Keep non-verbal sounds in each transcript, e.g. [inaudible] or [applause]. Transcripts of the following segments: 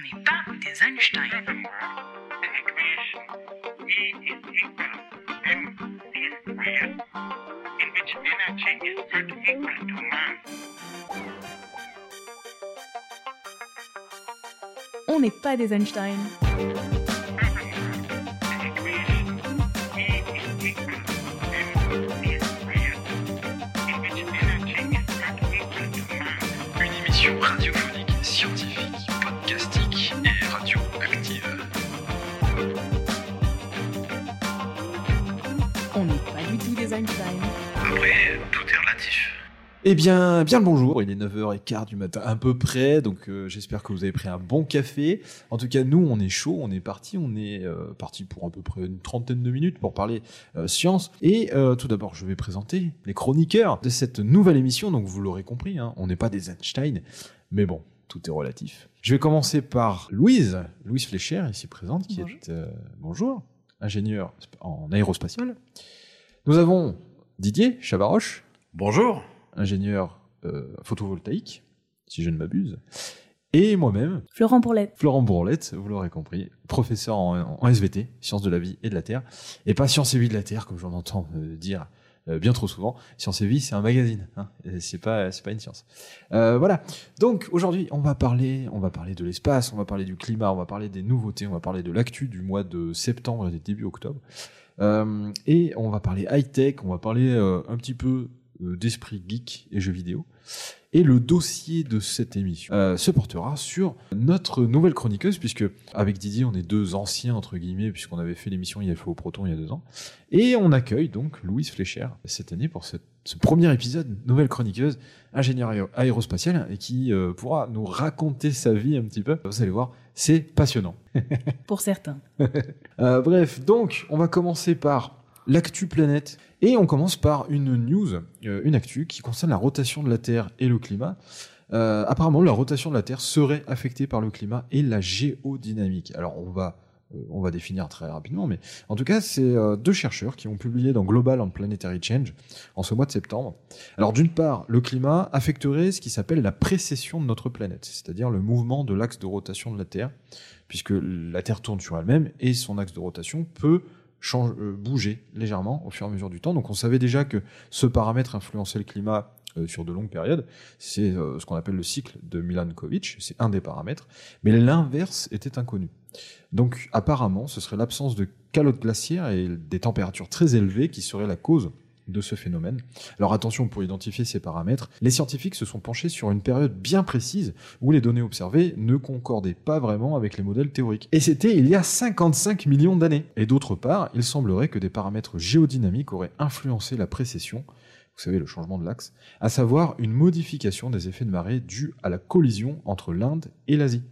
On n'est pas des Einstein. On n'est pas des Einstein. Eh bien, bien le bonjour, il est 9h15 du matin à peu près, donc euh, j'espère que vous avez pris un bon café. En tout cas, nous, on est chaud, on est parti, on est euh, parti pour à peu près une trentaine de minutes pour parler euh, science. Et euh, tout d'abord, je vais présenter les chroniqueurs de cette nouvelle émission, donc vous l'aurez compris, hein, on n'est pas des Einstein, mais bon, tout est relatif. Je vais commencer par Louise, Louise Fléchère, ici présente, qui Bonjour. est, euh, bonjour, ingénieur en aérospatial. Nous avons Didier Chavaroche, Bonjour. Ingénieur euh, photovoltaïque, si je ne m'abuse, et moi-même, Florent Pourlette. Florent Bourlette, vous l'aurez compris, professeur en, en SVT, sciences de la vie et de la Terre, et pas sciences et vie de la Terre, comme j'en entends euh, dire euh, bien trop souvent. Sciences et vie, c'est un magazine, hein, c'est pas, c'est pas une science. Euh, voilà. Donc aujourd'hui, on va parler, on va parler de l'espace, on va parler du climat, on va parler des nouveautés, on va parler de l'actu du mois de septembre et début octobre. Et on va parler high-tech, on va parler un petit peu d'esprit geek et jeux vidéo. Et le dossier de cette émission euh, se portera sur notre nouvelle chroniqueuse, puisque avec Didier, on est deux anciens, entre guillemets, puisqu'on avait fait l'émission IFO au Proton il y a deux ans. Et on accueille donc Louise Fléchère cette année pour cette- ce premier épisode, nouvelle chroniqueuse, ingénieure aéro- aérospatiale, et qui euh, pourra nous raconter sa vie un petit peu. Vous allez voir, c'est passionnant. Pour certains. [laughs] Euh, bref, donc on va commencer par l'actu planète et on commence par une news, euh, une actu qui concerne la rotation de la Terre et le climat. Euh, apparemment, la rotation de la Terre serait affectée par le climat et la géodynamique. Alors on va euh, on va définir très rapidement, mais en tout cas, c'est deux chercheurs qui ont publié dans Global and Planetary Change en ce mois de septembre. Alors d'une part, le climat affecterait ce qui s'appelle la précession de notre planète, c'est-à-dire le mouvement de l'axe de rotation de la Terre, puisque la Terre tourne sur elle-même et son axe de rotation peut change, euh, bouger légèrement au fur et à mesure du temps. Donc on savait déjà que ce paramètre influençait le climat euh, sur de longues périodes. C'est euh, ce qu'on appelle le cycle de Milankovitch, c'est un des paramètres, mais l'inverse était inconnu. Donc apparemment, ce serait l'absence de calotte glaciaire et des températures très élevées qui seraient la cause de ce phénomène. Alors attention, pour identifier ces paramètres, les scientifiques se sont penchés sur une période bien précise où les données observées ne concordaient pas vraiment avec les modèles théoriques. Et c'était il y a 55 millions d'années. Et d'autre part, il semblerait que des paramètres géodynamiques auraient influencé la précession, vous savez, le changement de l'axe, à savoir une modification des effets de marée due à la collision entre l'Inde et l'Asie,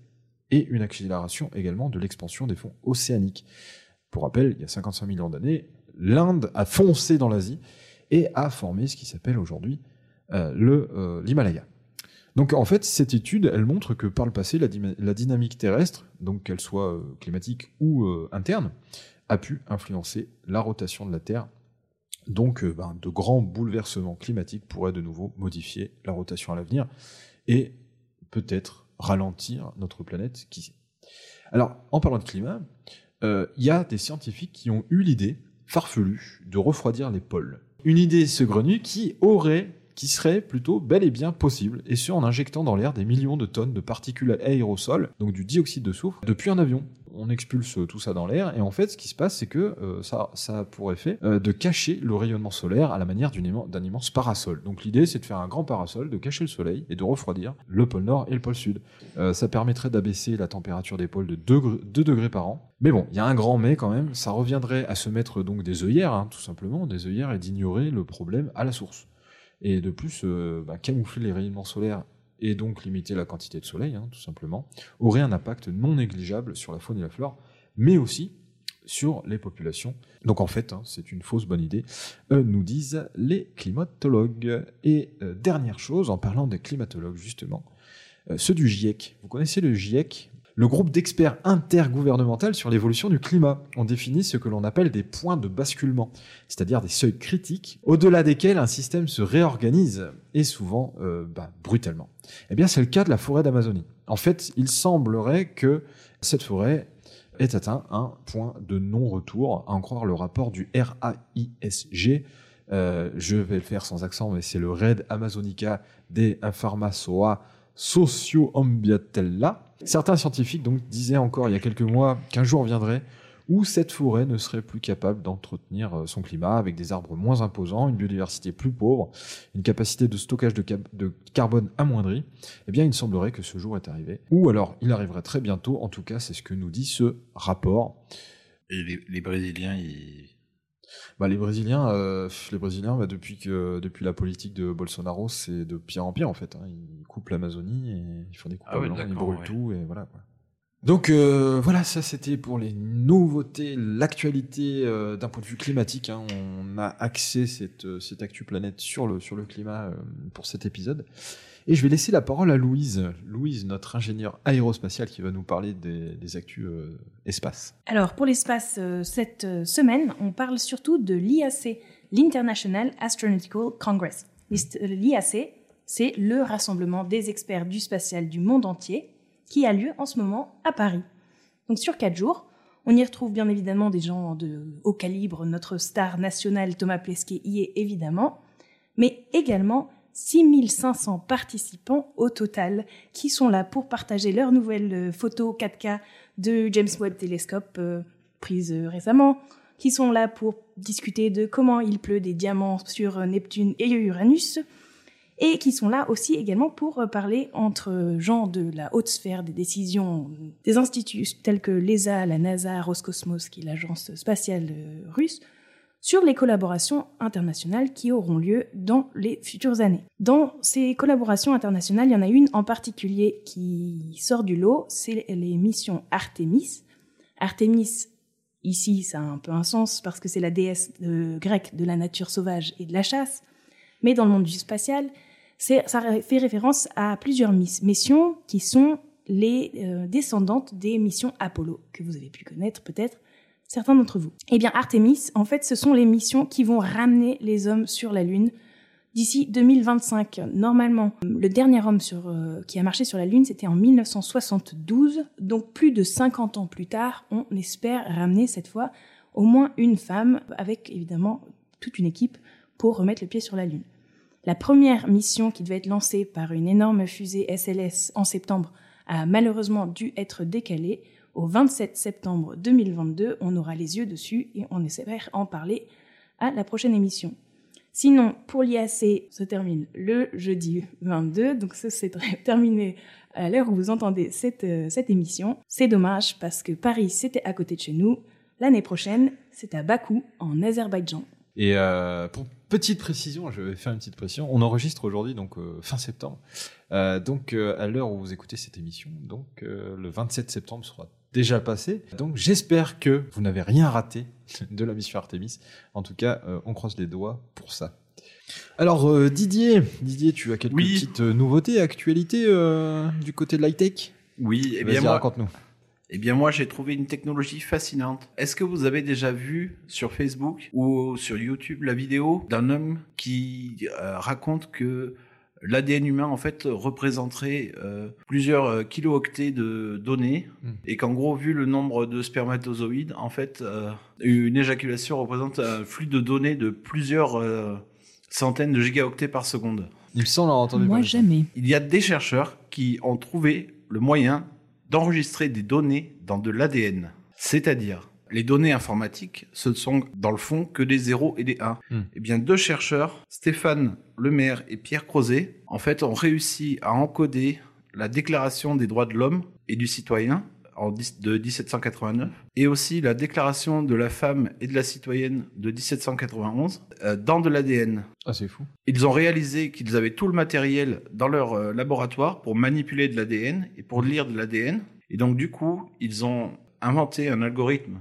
et une accélération également de l'expansion des fonds océaniques. Pour rappel, il y a 55 millions d'années, l'Inde a foncé dans l'Asie et a formé ce qui s'appelle aujourd'hui euh, euh, l'Himalaya. Donc en fait, cette étude, elle montre que par le passé, la, dynamique terrestre, donc qu'elle soit euh, climatique ou interne, a pu influencer la rotation de la Terre. Donc ben, de grands bouleversements climatiques pourraient de nouveau modifier la rotation à l'avenir et peut-être ralentir notre planète, qui sait. Alors, en parlant de climat, il y a des scientifiques qui ont eu l'idée farfelue de refroidir les pôles. Une idée saugrenue qui aurait, qui serait plutôt bel et bien possible, et ce en injectant dans l'air des millions de tonnes de particules aérosols, donc du dioxyde de soufre, depuis un avion. On expulse tout ça dans l'air, et en fait, ce qui se passe, c'est que euh, ça, ça a pour effet euh, de cacher le rayonnement solaire à la manière d'un immense parasol. Donc l'idée, c'est de faire un grand parasol, de cacher le soleil et de refroidir le pôle Nord et le pôle Sud. Euh, ça permettrait d'abaisser la température des pôles de 2, 2 degrés par an. Mais bon, il y a un grand mais quand même, ça reviendrait à se mettre donc des œillères, hein, tout simplement, des œillères, et d'ignorer le problème à la source. Et de plus, euh, bah, camoufler les rayonnements solaires et donc limiter la quantité de soleil, hein, tout simplement, aurait un impact non négligeable sur la faune et la flore, mais aussi sur les populations. Donc en fait, hein, c'est une fausse bonne idée, euh, nous disent les climatologues. Et euh, dernière chose, en parlant des climatologues justement, ceux du GIEC. Vous connaissez le GIEC? Le groupe d'experts intergouvernemental sur l'évolution du climat. On définit ce que l'on appelle des points de basculement, c'est-à-dire des seuils critiques au-delà desquels un système se réorganise, et souvent euh, bah, brutalement. Eh bien, c'est le cas de la forêt d'Amazonie. En fait, il semblerait que cette forêt ait atteint un point de non-retour, à en croire le rapport du RAISG. Euh, je vais le faire sans accent, mais c'est le Red Amazonica de Pharmacoa Socio-Ambientella. Certains scientifiques donc disaient encore il y a quelques mois qu'un jour viendrait où cette forêt ne serait plus capable d'entretenir euh, son climat avec des arbres moins imposants, une biodiversité plus pauvre, une capacité de stockage de, carbone amoindrie, eh bien il semblerait que ce jour est arrivé. Ou alors il arriverait très bientôt, en tout cas c'est ce que nous dit ce rapport. Et les, les Brésiliens, ils... Bah, les Brésiliens, euh, les Brésiliens, bah, depuis que depuis la politique de Bolsonaro, c'est de pire en pire en fait. hein. Ils coupent l'Amazonie et ils font des coupes Ah blanc, ils brûlent ouais. tout et voilà. Quoi. Donc euh, voilà, ça c'était pour les nouveautés, l'actualité euh, d'un point de vue climatique. hein. On a axé cette cette actu planète sur le sur le climat pour cet épisode. Et je vais laisser la parole à Louise, Louise, notre ingénieure aérospatiale, qui va nous parler des, des actus euh, espace. Alors, pour l'espace, euh, cette euh, semaine, on parle surtout de l'IAC, l'International Astronautical Congress. L'IAC, c'est le rassemblement des experts du spatial du monde entier qui a lieu en ce moment à Paris. Donc, sur quatre jours, on y retrouve bien évidemment des gens de haut calibre. Notre star nationale Thomas Pesquet y est évidemment, mais également 6500 participants au total qui sont là pour partager leurs nouvelles euh, photos 4K de James Webb Telescope euh, prises euh, récemment, qui sont là pour discuter de comment il pleut des diamants sur euh, Neptune et Uranus, et qui sont là aussi également pour parler entre gens de la haute sphère des décisions des instituts tels que l'ESA, la NASA, Roscosmos, qui est l'agence spatiale russe, sur les collaborations internationales qui auront lieu dans les futures années. Dans ces collaborations internationales, il y en a une en particulier qui sort du lot, c'est les missions Artemis. Artemis, ici, ça a un peu un sens parce que c'est la déesse euh, grecque de la nature sauvage et de la chasse, mais dans le monde du spatial, ça fait référence à plusieurs miss- missions qui sont les euh, descendantes des missions Apollo, que vous avez pu connaître peut-être certains d'entre vous. Eh bien, Artemis, en fait, ce sont les missions qui vont ramener les hommes sur la Lune d'ici 2025. Normalement, le dernier homme euh, qui a marché sur la Lune, c'était en 1972. Donc, plus de 50 ans plus tard, on espère ramener cette fois au moins une femme, avec évidemment toute une équipe pour remettre le pied sur la Lune. La première mission qui devait être lancée par une énorme fusée SLS en septembre a malheureusement dû être décalée. Au 27 septembre 2022, on aura les yeux dessus et on espère en parler à la prochaine émission. Sinon, pour l'IAC, se termine le jeudi 22, donc ça c'est [laughs] terminé à l'heure où vous entendez cette, euh, cette émission. C'est dommage parce que Paris c'était à côté de chez nous. L'année prochaine, c'est à Bakou, en Azerbaïdjan. Et euh, pour petite précision, je vais faire une petite précision. On enregistre aujourd'hui, donc euh, fin septembre. Donc à l'heure où vous écoutez cette émission, donc le 27 septembre sera déjà passé. Donc j'espère que vous n'avez rien raté de la mission Artemis. En tout cas, euh, on croise les doigts pour ça. Alors euh, Didier, Didier, tu as quelques Oui. petites euh, nouveautés, actualités euh, du côté de l'high-tech? Oui, eh bien moi, raconte-nous. eh bien moi j'ai trouvé une technologie fascinante. Est-ce que vous avez déjà vu sur Facebook ou sur YouTube la vidéo d'un homme qui raconte que l'ADN humain en fait représenterait euh, plusieurs euh, kilooctets de données Mm. et qu'en gros vu le nombre de spermatozoïdes en fait euh, une éjaculation représente un flux de données de plusieurs euh, centaines de gigaoctets par seconde. Il me semble avoir entendu Moi, jamais. Il y a des chercheurs qui ont trouvé le moyen d'enregistrer des données dans de l'ADN. C'est-à-dire, les données informatiques, ce sont dans le fond que des 0 et des 1. Hmm. Eh bien, deux chercheurs, Stéphane Lemaire et Pierre Crozet, en fait, ont réussi à encoder la Déclaration des droits de l'homme et du citoyen en de 1789 et aussi la Déclaration de la femme et de la citoyenne de 1791 euh, dans de l'ADN. Ah, c'est fou. Ils ont réalisé qu'ils avaient tout le matériel dans leur euh, laboratoire pour manipuler de l'ADN et pour lire de l'ADN. Et donc, du coup, ils ont inventé un algorithme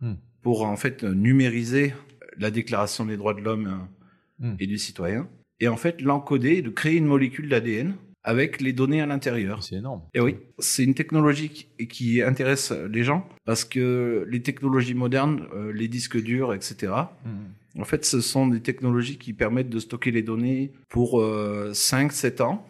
Hmm. pour, en fait, euh, numériser la déclaration des droits de l'homme euh, Hmm. et du citoyen. Et en fait, l'encoder, de créer une molécule d'ADN avec les données à l'intérieur. C'est énorme. Et oui, c'est une technologie qui- qui intéresse les gens parce que les technologies modernes, euh, les disques durs, etc., Mhm. en fait, ce sont des technologies qui permettent de stocker les données pour 5-7 ans.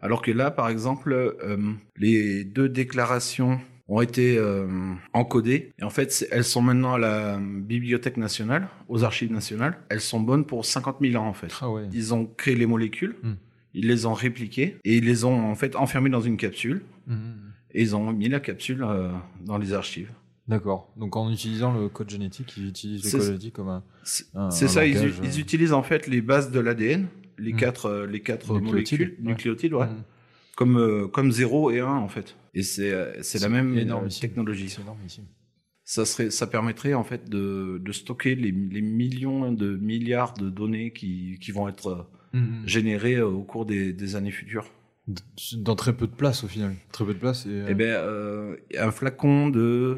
Alors que là, par exemple, euh, les deux déclarations ont été euh, encodées. Et en fait, elles sont maintenant à la Bibliothèque nationale, aux archives nationales. Elles sont bonnes pour 50 000 ans, en fait. Ah ouais. Ils ont créé les molécules, Hmm. ils les ont répliquées et ils les ont en fait enfermées dans une capsule. Mhm. Et ils ont mis la capsule euh, dans les archives. D'accord. Donc en utilisant le code génétique, ils utilisent le code génétique comme un. C'est ça, ils, u- ils euh. utilisent en fait les bases de l'ADN, les Hmm. quatre, euh, les quatre Nucléotides, molécules, ouais. nucléotides, ouais, Mhm. Comme, euh, comme 0 et 1 en fait. Et c'est euh, c'est la même euh, énormissime. technologie. C'est énormissime. Ça, serait, ça permettrait en fait de, de stocker les, les millions de milliards de données qui, qui vont être Mhm. générées au cours des, des années futures. Dans très peu de place au final. Très peu de place et. euh, Eh ben, euh, un flacon de,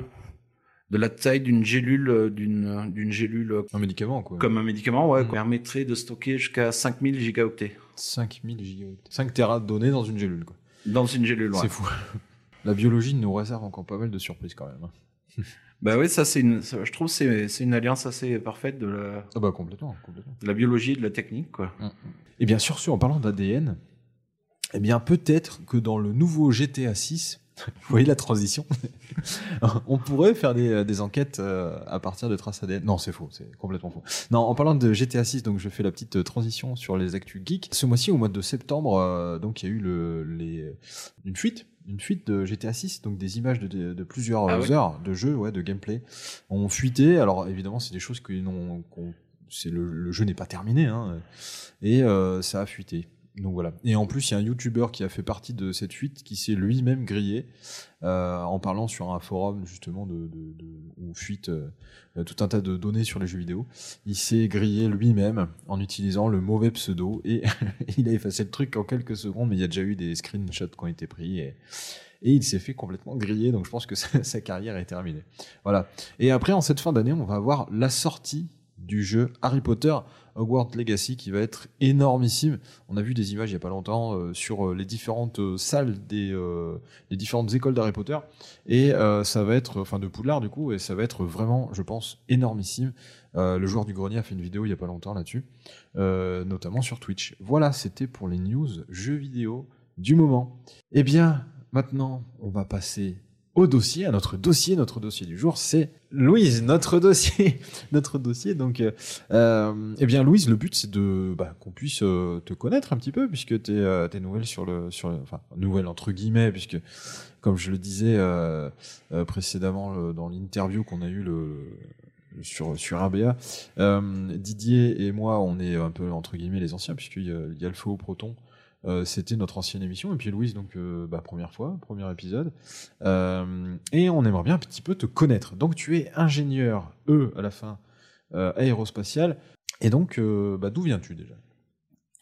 de la taille d'une gélule, d'une d'une gélule un médicament quoi. comme un médicament, ouais, Mm. permettrait de stocker jusqu'à 5000 gigaoctets 5000 gigaoctets. 5 téra de données dans une gélule quoi. dans une gélule. ouais. C'est fou. [laughs] La biologie nous réserve encore pas mal de surprises quand même. hein. [laughs] Bah oui, ça c'est une, ça, je trouve que c'est c'est une alliance assez parfaite de la, Ah bah complètement, complètement. de la biologie et de la technique, quoi. Et bien sûr, sûr, en parlant d'ADN, eh bien peut-être que dans le nouveau GTA 6, vous voyez la transition, [laughs] on pourrait faire des, des enquêtes euh, à partir de traces ADN. Non, c'est faux, c'est complètement faux. Non, en parlant de GTA 6, donc je fais la petite transition sur les actus geeks. Ce mois-ci, au mois de septembre, euh, donc il y a eu le, les, une fuite. Une fuite de GTA 6, donc des images de, de, de plusieurs Ah ouais heures de jeu, ouais, de gameplay, ont fuité. Alors évidemment, c'est des choses que qu'on- c'est le, le jeu n'est pas terminé, hein, et euh, ça a fuité. Donc voilà. Et en plus, il y a un YouTuber qui a fait partie de cette fuite qui s'est lui-même grillé euh, en parlant sur un forum justement de, de, de où fuite euh, tout un tas de données sur les jeux vidéo. Il s'est grillé lui-même en utilisant le mauvais pseudo et [laughs] il a effacé le truc en quelques secondes, mais il y a déjà eu des screenshots qui ont été pris et, et il s'est fait complètement griller. Donc je pense que [laughs] sa, sa carrière est terminée. Voilà. Et après, en cette fin d'année, on va avoir la sortie du jeu Harry Potter Hogwarts Legacy qui va être énormissime. On a vu des images il y a pas longtemps euh, sur euh, les différentes euh, salles des différentes écoles d'Harry Potter et ça va être enfin de Poudlard du coup et ça va être vraiment je pense énormissime. Le joueur du grenier a fait une vidéo il y a pas longtemps là-dessus, notamment sur Twitch. Voilà, c'était pour les news jeux vidéo du moment. Eh bien, maintenant, on va passer dossier, à notre dossier. Notre dossier du jour, c'est Louise, notre dossier. [laughs] notre dossier, donc, euh, euh, eh bien, Louise, le but, c'est de bah, qu'on puisse euh, te connaître un petit peu, puisque tu es, sur le, sur le- Enfin, nouvelle entre guillemets, puisque, comme je le disais euh, euh, précédemment dans l'interview qu'on a eu le, sur, sur euh, Didier et moi, on est un peu entre guillemets les anciens, puisqu'il y y a le feu au proton. Euh, c'était notre ancienne émission et puis Louise donc euh, bah, première fois premier épisode Euh, et on aimerait bien un petit peu te connaître donc tu es ingénieur E à la fin aérospatial et donc bah, d'où viens-tu déjà?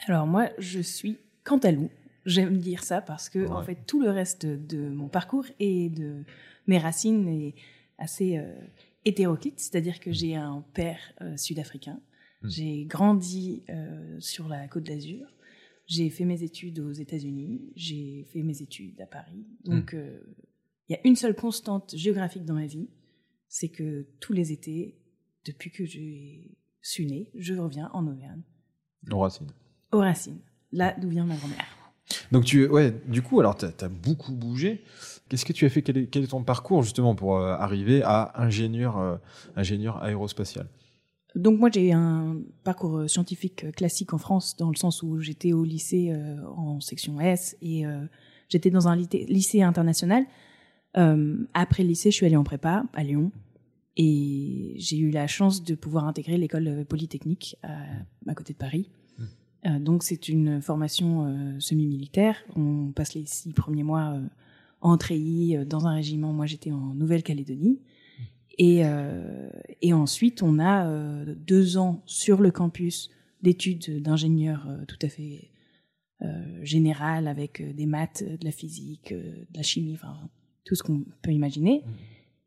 Alors moi, je suis Cantalou. J'aime dire ça parce que en fait tout le reste de mon parcours et de mes racines est assez hétéroclite, c'est-à-dire que j'ai un père sud-africain. Mm. J'ai grandi sur la Côte d'Azur. J'ai fait mes études aux États-Unis. J'ai fait mes études à Paris. Donc euh, il y a une seule constante géographique dans ma vie, c'est que tous les étés, depuis que je suis née, je reviens en Auvergne, Nos racines. aux racines, là d'où vient ma grand-mère. Donc tu ouais du coup alors tu as, beaucoup bougé. Qu'est-ce que tu as fait? Quel est, quel est ton parcours justement pour euh, arriver à ingénieur euh, ingénieur aérospatial? Donc moi j'ai un parcours euh, scientifique euh, classique en France dans le sens où j'étais au lycée euh, en section S et euh, j'étais dans un lycée, international. Euh, après le lycée, je suis allée en prépa à Lyon et j'ai eu la chance de pouvoir intégrer l'école polytechnique à, à côté de Paris. Euh, donc c'est une formation semi-militaire. On passe les six premiers mois en treillis dans un régiment. Moi j'étais en Nouvelle-Calédonie. Et, euh, et ensuite, on a euh, deux ans sur le campus d'études d'ingénieur euh, tout à fait euh, général avec euh, des maths, de la physique, euh, de la chimie, enfin tout ce qu'on peut imaginer.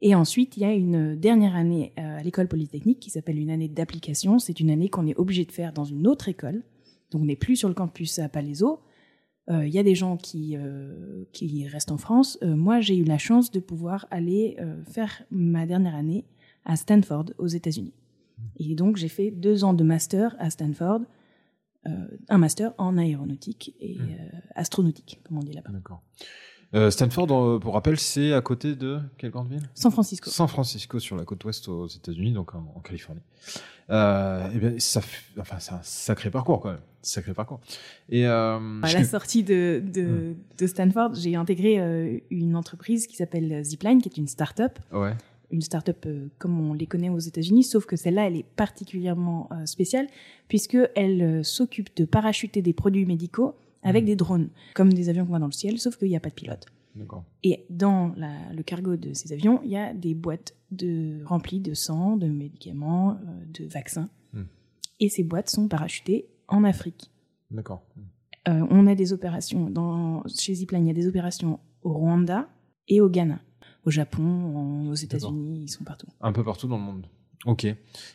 Et ensuite, il y a une dernière année à l'école polytechnique qui s'appelle une année d'application. C'est une année qu'on est obligé de faire dans une autre école. Donc, on n'est plus sur le campus à Palaiso. Euh, Il y a des gens qui, euh, qui restent en France. Euh, moi, j'ai eu la chance de pouvoir aller euh, faire ma dernière année à Stanford, aux États-Unis. Et donc, j'ai fait deux ans de master à Stanford euh, un master en aéronautique et euh, astronautique, comme on dit là-bas. D'accord. Euh, Stanford, euh, pour rappel, c'est à côté de quelle grande ville? San Francisco. San Francisco, sur la côte ouest aux États-Unis, donc en, en Californie. Euh, eh bien, ça, fait- enfin, c'est un sacré parcours quand même, sacré parcours. Et euh, À la sortie de, de, de Stanford, j'ai intégré euh, une entreprise qui s'appelle Zipline, qui est une start-up. ouais, Une start-up comme on les connaît aux États-Unis, sauf que celle-là, elle est particulièrement spéciale, puisqu'elle s'occupe de parachuter des produits médicaux avec Mhm. des drones, comme des avions qu'on voit dans le ciel, sauf qu'il n'y a pas de pilote. Et dans la- le cargo de ces avions, il y a des boîtes de, remplies de sang, de médicaments, euh, de vaccins. Hmm. Et ces boîtes sont parachutées en Afrique. D'accord. Euh, on a des opérations, dans, chez Zipline, il y a des opérations au Rwanda et au Ghana. Au Japon, en- aux États-Unis, ils sont partout. Un peu partout dans le monde. Ok.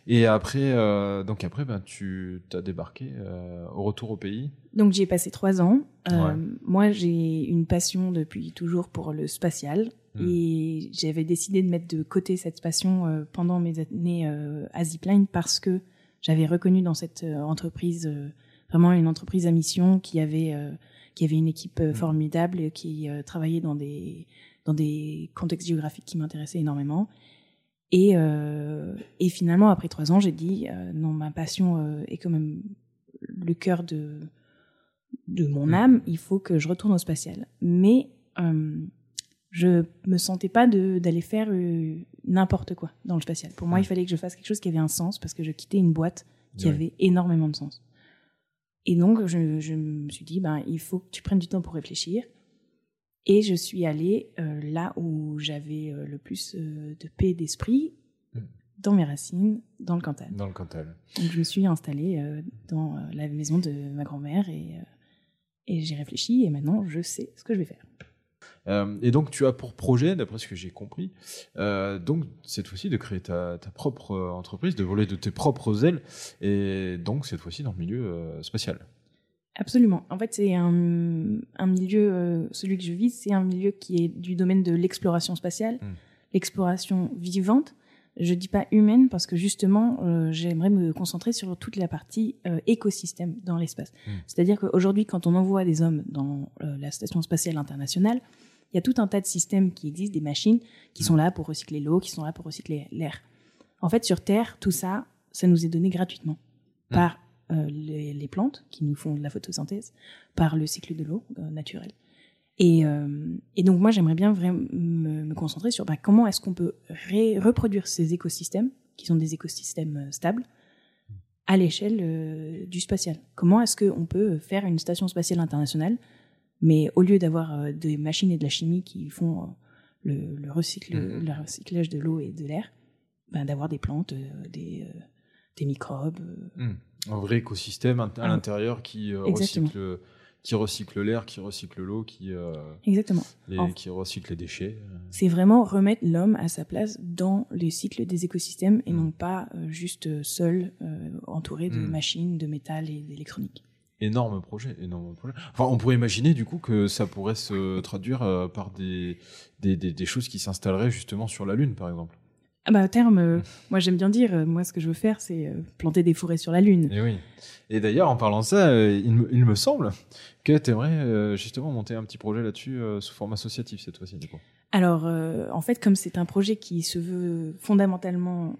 Et après, euh, donc après, ben, tu as débarqué euh, au retour au pays. Donc j'y ai passé trois ans. Euh, Ouais. Moi, j'ai une passion depuis toujours pour le spatial. Hmm. Et j'avais décidé de mettre de côté cette passion euh, pendant mes années euh, à Zipline parce que j'avais reconnu dans cette euh, entreprise euh, vraiment une entreprise à mission qui avait, euh, qui avait une équipe Hmm. formidable et qui travaillait dans des, dans des contextes géographiques qui m'intéressaient énormément. Et, euh, et finalement, après trois ans, j'ai dit euh, non, ma passion euh, est quand même le cœur de, de mon Mm. âme, il faut que je retourne au spatial. Mais euh, je me sentais pas d'aller faire euh, n'importe quoi dans le spatial. Pour moi, Mm. il fallait que je fasse quelque chose qui avait un sens parce que je quittais une boîte qui avait énormément de sens. Et donc, je, je me suis dit, ben, il faut que tu prennes du temps pour réfléchir. Et je suis allée euh, là où j'avais euh, le plus euh, de paix d'esprit, Mm. dans mes racines, dans le Cantal. Dans le Cantal. Donc je me suis installée dans la maison de ma grand-mère et, et j'ai réfléchi et maintenant je sais ce que je vais faire. Et donc, tu as pour projet, d'après ce que j'ai compris, donc cette fois-ci de créer ta, ta propre entreprise, de voler de tes propres ailes, et donc cette fois-ci dans le milieu spatial. Absolument. En fait, c'est un, un milieu, euh, celui que je vis, c'est un milieu qui est du domaine de l'exploration spatiale, Mm. l'exploration vivante. Je dis pas humaine parce que justement, euh, j'aimerais me concentrer sur toute la partie euh, écosystème dans l'espace. Mm. C'est-à-dire qu'aujourd'hui, quand on envoie des hommes dans la station spatiale internationale, il y a tout un tas de systèmes qui existent, des machines qui sont là pour recycler l'eau, qui sont là pour recycler l'air. En fait, sur Terre, tout ça, ça nous est donné gratuitement par euh, les, les plantes qui nous font de la photosynthèse, par le cycle de l'eau euh, naturel. Et, euh, et donc moi, j'aimerais bien vraiment me, me concentrer sur bah, comment est-ce qu'on peut ré- reproduire ces écosystèmes, qui sont des écosystèmes euh, stables, à l'échelle du spatial. Comment est-ce qu'on peut faire une station spatiale internationale, mais au lieu d'avoir des machines et de la chimie qui font le, le, recycle, Mhm. le recyclage de l'eau et de l'air, ben, d'avoir des plantes, des, des microbes. euh, Un vrai écosystème à Ah. l'intérieur qui, euh, recycle, qui recycle l'air, qui recycle l'eau, qui, euh, Exactement. les- qui recycle les déchets. euh. c'est vraiment remettre l'homme à sa place dans les cycles des écosystèmes et Mm. non pas juste seul, entouré de Mm. machines, de métal et d'électronique. Énorme projet, énorme projet. Enfin, on pourrait imaginer du coup que ça pourrait se traduire euh, par des, des, des, des choses qui s'installeraient justement sur la Lune, par exemple. Ah bah, à terme, euh, moi j'aime bien dire, euh, moi ce que je veux faire, c'est euh, planter des forêts sur la Lune. Et oui. Et d'ailleurs, en parlant de ça, il, me, il me semble que tu aimerais justement monter un petit projet là-dessus sous forme associatif cette fois-ci, du coup. Alors, en fait, comme c'est un projet qui se veut fondamentalement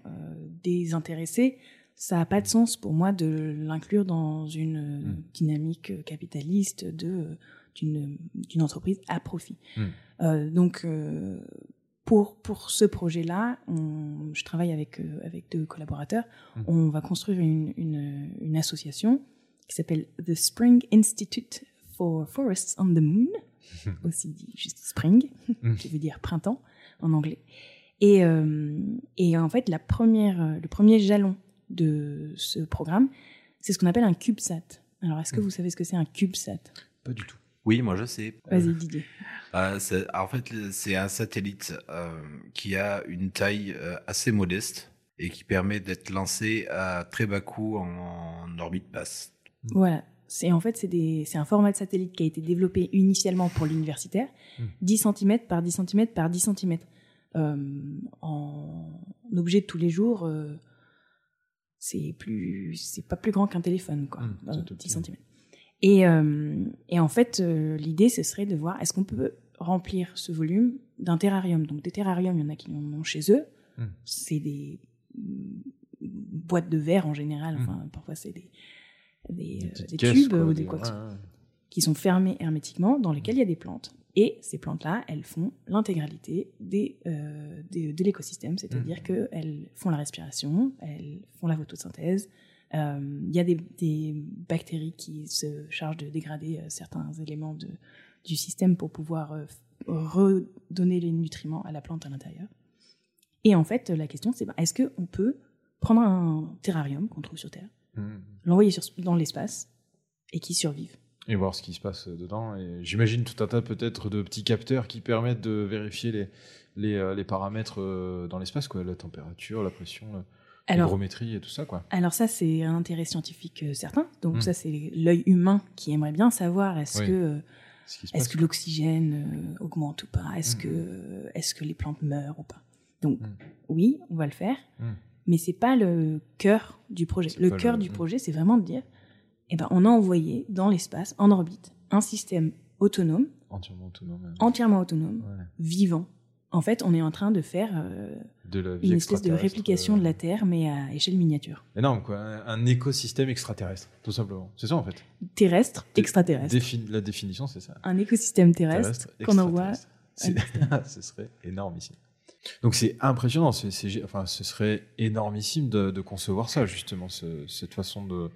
désintéressé, ça n'a pas de sens pour moi de l'inclure dans une Mm. dynamique capitaliste de d'une entreprise à profit. Mm. Donc, pour pour ce projet-là, je travaille avec euh, avec deux collaborateurs. Mm. On va construire une, une une association qui s'appelle The Spring Institute for Forests on the Moon, [laughs] aussi dit juste Spring, qui veut dire printemps en anglais. Et, euh, et en fait, la première, euh, le premier jalon de ce programme, c'est ce qu'on appelle un CubeSat. Alors, est-ce que Mm. vous savez ce que c'est un CubeSat? Pas du tout. Oui, moi je sais. Vas-y, Didier. Euh, en fait, c'est un satellite euh, qui a une taille euh, assez modeste et qui permet d'être lancé à très bas coût en, en orbite basse. Voilà. C'est en fait c'est un format de satellite qui a été développé initialement pour l'universitaire, Mm. 10 cm par 10 cm par 10 cm. en objet de tous les jours, euh, c'est plus, c'est pas plus grand qu'un téléphone, quoi, Mmh, dans c'est tout 10 petit. cm. Et, euh, et en fait, euh, l'idée, ce serait de voir est-ce qu'on peut remplir ce volume d'un terrarium? Donc, des terrariums, il y en a qui en ont chez eux. Mmh. C'est des mm, boîtes de verre en général. Mmh. Enfin, parfois, c'est des, des, euh, petites des caisses, tubes quoi, ou des- quoi ouais, qui sont fermés hermétiquement, dans lesquels il y a des plantes. Et ces plantes-là, elles font l'intégralité des, euh, de l'écosystème, c'est-à-dire qu'elles font la respiration, elles font la photosynthèse. Euh, Il y a des, des bactéries qui se chargent de dégrader euh, certains éléments de, du système pour pouvoir euh, redonner les nutriments à la plante à l'intérieur. Et en fait, la question, c'est ben, est-ce qu'on peut prendre un terrarium qu'on trouve sur Terre, Mhm. l'envoyer dans l'espace et qui survive? Et voir ce qui se passe dedans. Et j'imagine tout un tas peut-être de petits capteurs qui permettent de vérifier les, les, euh, les paramètres euh, dans l'espace, quoi, la température, la pression, la- Alors, l'hygrométrie et tout ça, quoi. Alors ça, c'est un intérêt scientifique euh, certain. Donc Mm. ça, c'est l'œil humain qui aimerait bien savoir est-ce Oui. que euh, est-ce l'oxygène euh, augmente ou pas, est-ce Mm. que euh, est-ce que les plantes meurent ou pas? Donc Mm. oui, on va le faire, mais c'est pas le cœur du projet. Le cœur le- du projet, c'est vraiment de dire, eh ben, on a envoyé dans l'espace, en orbite, un système autonome, Entièrement autonome. euh, entièrement autonome, ouais. vivant. En fait, on est en train de faire euh, De la vie une espèce de réplication euh, de la Terre, mais à échelle miniature. Énorme, quoi. Un, un écosystème extraterrestre, tout simplement. C'est ça, en fait. Terrestre, extraterrestre. La définition, c'est ça. un écosystème terrestre, qu'on envoie. [laughs] ce serait énormissime. Donc c'est impressionnant, gé- enfin, ce serait énormissime de, de concevoir ça, justement, ce- cette façon de,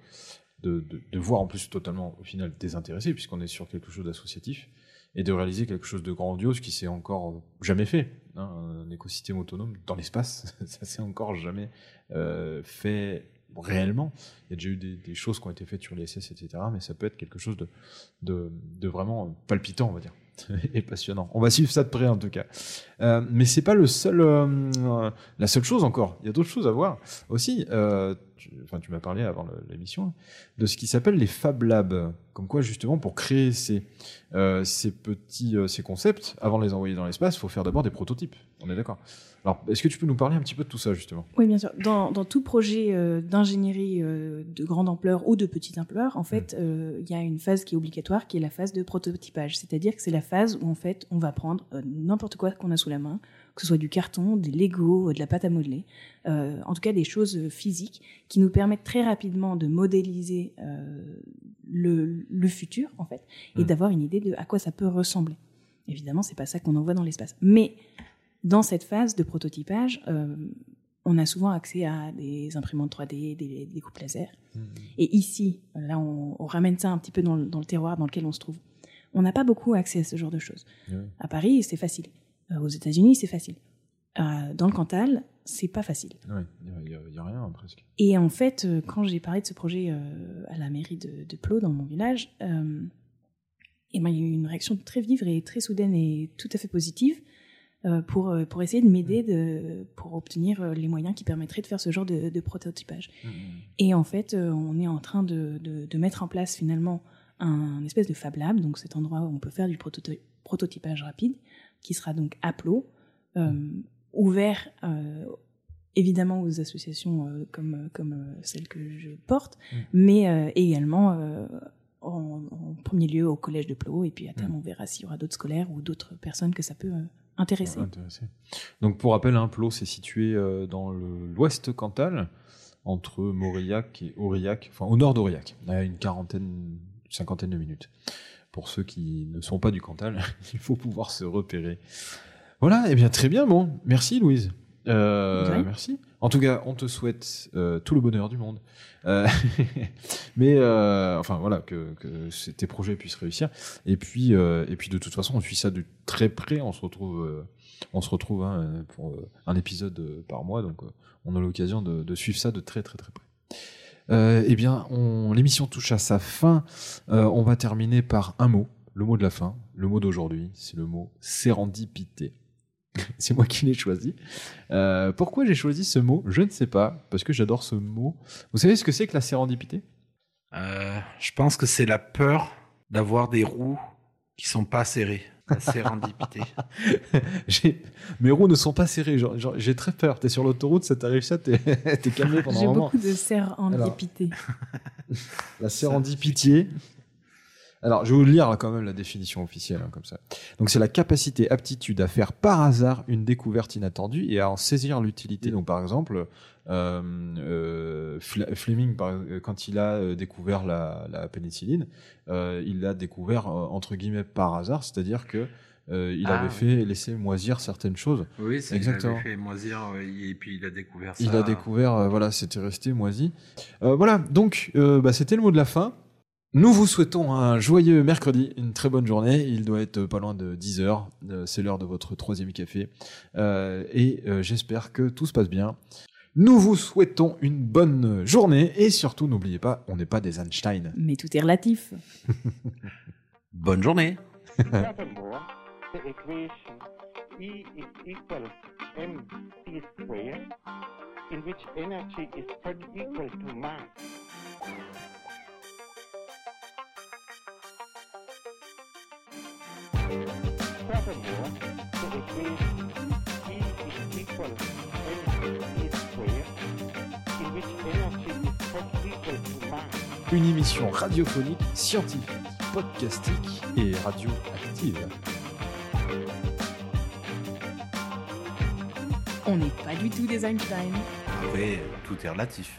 de- de voir en plus totalement, au final, désintéressé, puisqu'on est sur quelque chose d'associatif, et de réaliser quelque chose de grandiose qui s'est encore jamais fait. hein, un écosystème autonome dans l'espace, [laughs] ça s'est encore jamais euh, fait réellement. Il y a déjà eu des, choses qui ont été faites sur l'ISS, etc., mais ça peut être quelque chose de, vraiment palpitant, on va dire, [laughs] et passionnant. On va suivre ça de près, en tout cas. Euh, mais c'est pas le seul, euh, euh, la seule chose encore. Il y a d'autres choses à voir aussi. Tu, enfin, tu m'as parlé avant l'émission de ce qui s'appelle les Fab Labs. Comme quoi, justement, pour créer ces, euh, ces petits euh, ces concepts, avant de les envoyer dans l'espace, il faut faire d'abord des prototypes. On est d'accord? Alors, est-ce que tu peux nous parler un petit peu de tout ça, justement? Oui, bien sûr. Dans, dans tout projet euh, d'ingénierie de grande ampleur ou de petite ampleur, en fait, euh, il y a une phase qui est obligatoire, qui est la phase de prototypage. C'est-à-dire que c'est la phase où, en fait, on va prendre n'importe quoi qu'on a sous la main, que ce soit du carton, des Lego, de la pâte à modeler, euh, en tout cas des choses euh, physiques qui nous permettent très rapidement de modéliser euh, le, le futur, en fait, et Mm. d'avoir une idée de à quoi ça peut ressembler. Évidemment, c'est pas ça qu'on envoie dans l'espace. Mais dans cette phase de prototypage, euh, on a souvent accès à des imprimantes 3D, des, des coupes laser. Et ici, là, on, on ramène ça un petit peu dans le, dans le terroir dans lequel on se trouve. On n'a pas beaucoup accès à ce genre de choses. Oui. À Paris, c'est facile. Euh, aux États-Unis, c'est facile. Euh, dans le Cantal, c'est pas facile. Ouais, il n'y a, rien, presque. Et en fait, euh, quand j'ai parlé de ce projet euh, à la mairie de, de Plot, dans mon village, euh, et ben, il y a eu une réaction très vive et très soudaine et tout à fait positive euh, pour, pour essayer de m'aider de, pour obtenir les moyens qui permettraient de faire ce genre de, de prototypage. Et en fait, on est en train de, de, mettre en place finalement un espèce de Fab Lab, donc cet endroit où on peut faire du prototy- prototypage rapide, qui sera donc à Plot, euh, ouvert euh, évidemment aux associations euh, comme, comme euh, celle que je porte, Mm. mais euh, également en, en premier lieu au collège de Plot, et puis à terme Mm. on verra s'il y aura d'autres scolaires ou d'autres personnes que ça peut intéresser. Intéressé. Donc pour rappel, plot, c'est situé dans l'ouest Cantal, entre Mauriac et Aurillac, enfin au nord d'Aurillac, à une quarantaine, une cinquantaine de minutes. Pour ceux qui ne sont pas du Cantal, [laughs] il faut pouvoir se repérer. Voilà, et bien très bien, bon, merci Louise. Euh, merci. En tout cas, on te souhaite euh, tout le bonheur du monde. Euh, [laughs] mais enfin voilà, que, tes projets puissent réussir. Et puis, et puis de toute façon, on suit ça de très près. On se retrouve, on se retrouve hein, pour un épisode par mois, donc on a l'occasion de, de suivre ça de très très très près. Euh, eh bien, on- l'émission touche à sa fin. Euh, on va terminer par un mot, le mot de la fin, le mot d'aujourd'hui, c'est le mot sérendipité. [laughs] c'est moi qui l'ai choisi. Euh, pourquoi j'ai choisi ce mot? Je ne sais pas, parce que j'adore ce mot. Vous savez ce que c'est que la sérendipité? Je pense que c'est la peur d'avoir des roues qui sont pas serrées. La sérendipité. [laughs] J'ai- Mes roues ne sont pas serrées. J'ai très peur. T'es sur l'autoroute, ça t'arrive ça, t'es [laughs] calmé pendant J'ai un moment. beaucoup de épité. [laughs] La sérendipité. Alors, je vais vous lire là, quand même la définition officielle, hein, comme ça. Donc, c'est la capacité, aptitude à faire par hasard une découverte inattendue et à en saisir l'utilité. Donc, par exemple, euh, euh, Fle- Fleming, par- euh, quand il a euh, découvert la, la pénicilline, euh, il l'a découvert euh, entre guillemets par hasard, c'est-à-dire que euh, il Ah, avait oui. fait laisser moisir certaines choses. Oui, c'est Exactement. Il avait fait moisir et puis il a découvert ça. Il a découvert, euh, voilà, c'était resté moisi. Euh, voilà, donc euh, bah, c'était le mot de la fin. Nous vous souhaitons un joyeux mercredi, une très bonne journée. Il doit être pas loin de 10 heures. Euh, c'est l'heure de votre troisième café. Euh, et euh, j'espère que tout se passe bien. Nous vous souhaitons une bonne journée et surtout n'oubliez pas, on n'est pas des Einstein. Mais tout est relatif. [laughs] Bonne journée. E [laughs] in which energy is equal to Une émission radiophonique, scientifique, podcastique et radioactive. On n'est pas du tout des Einstein. Après, tout est relatif.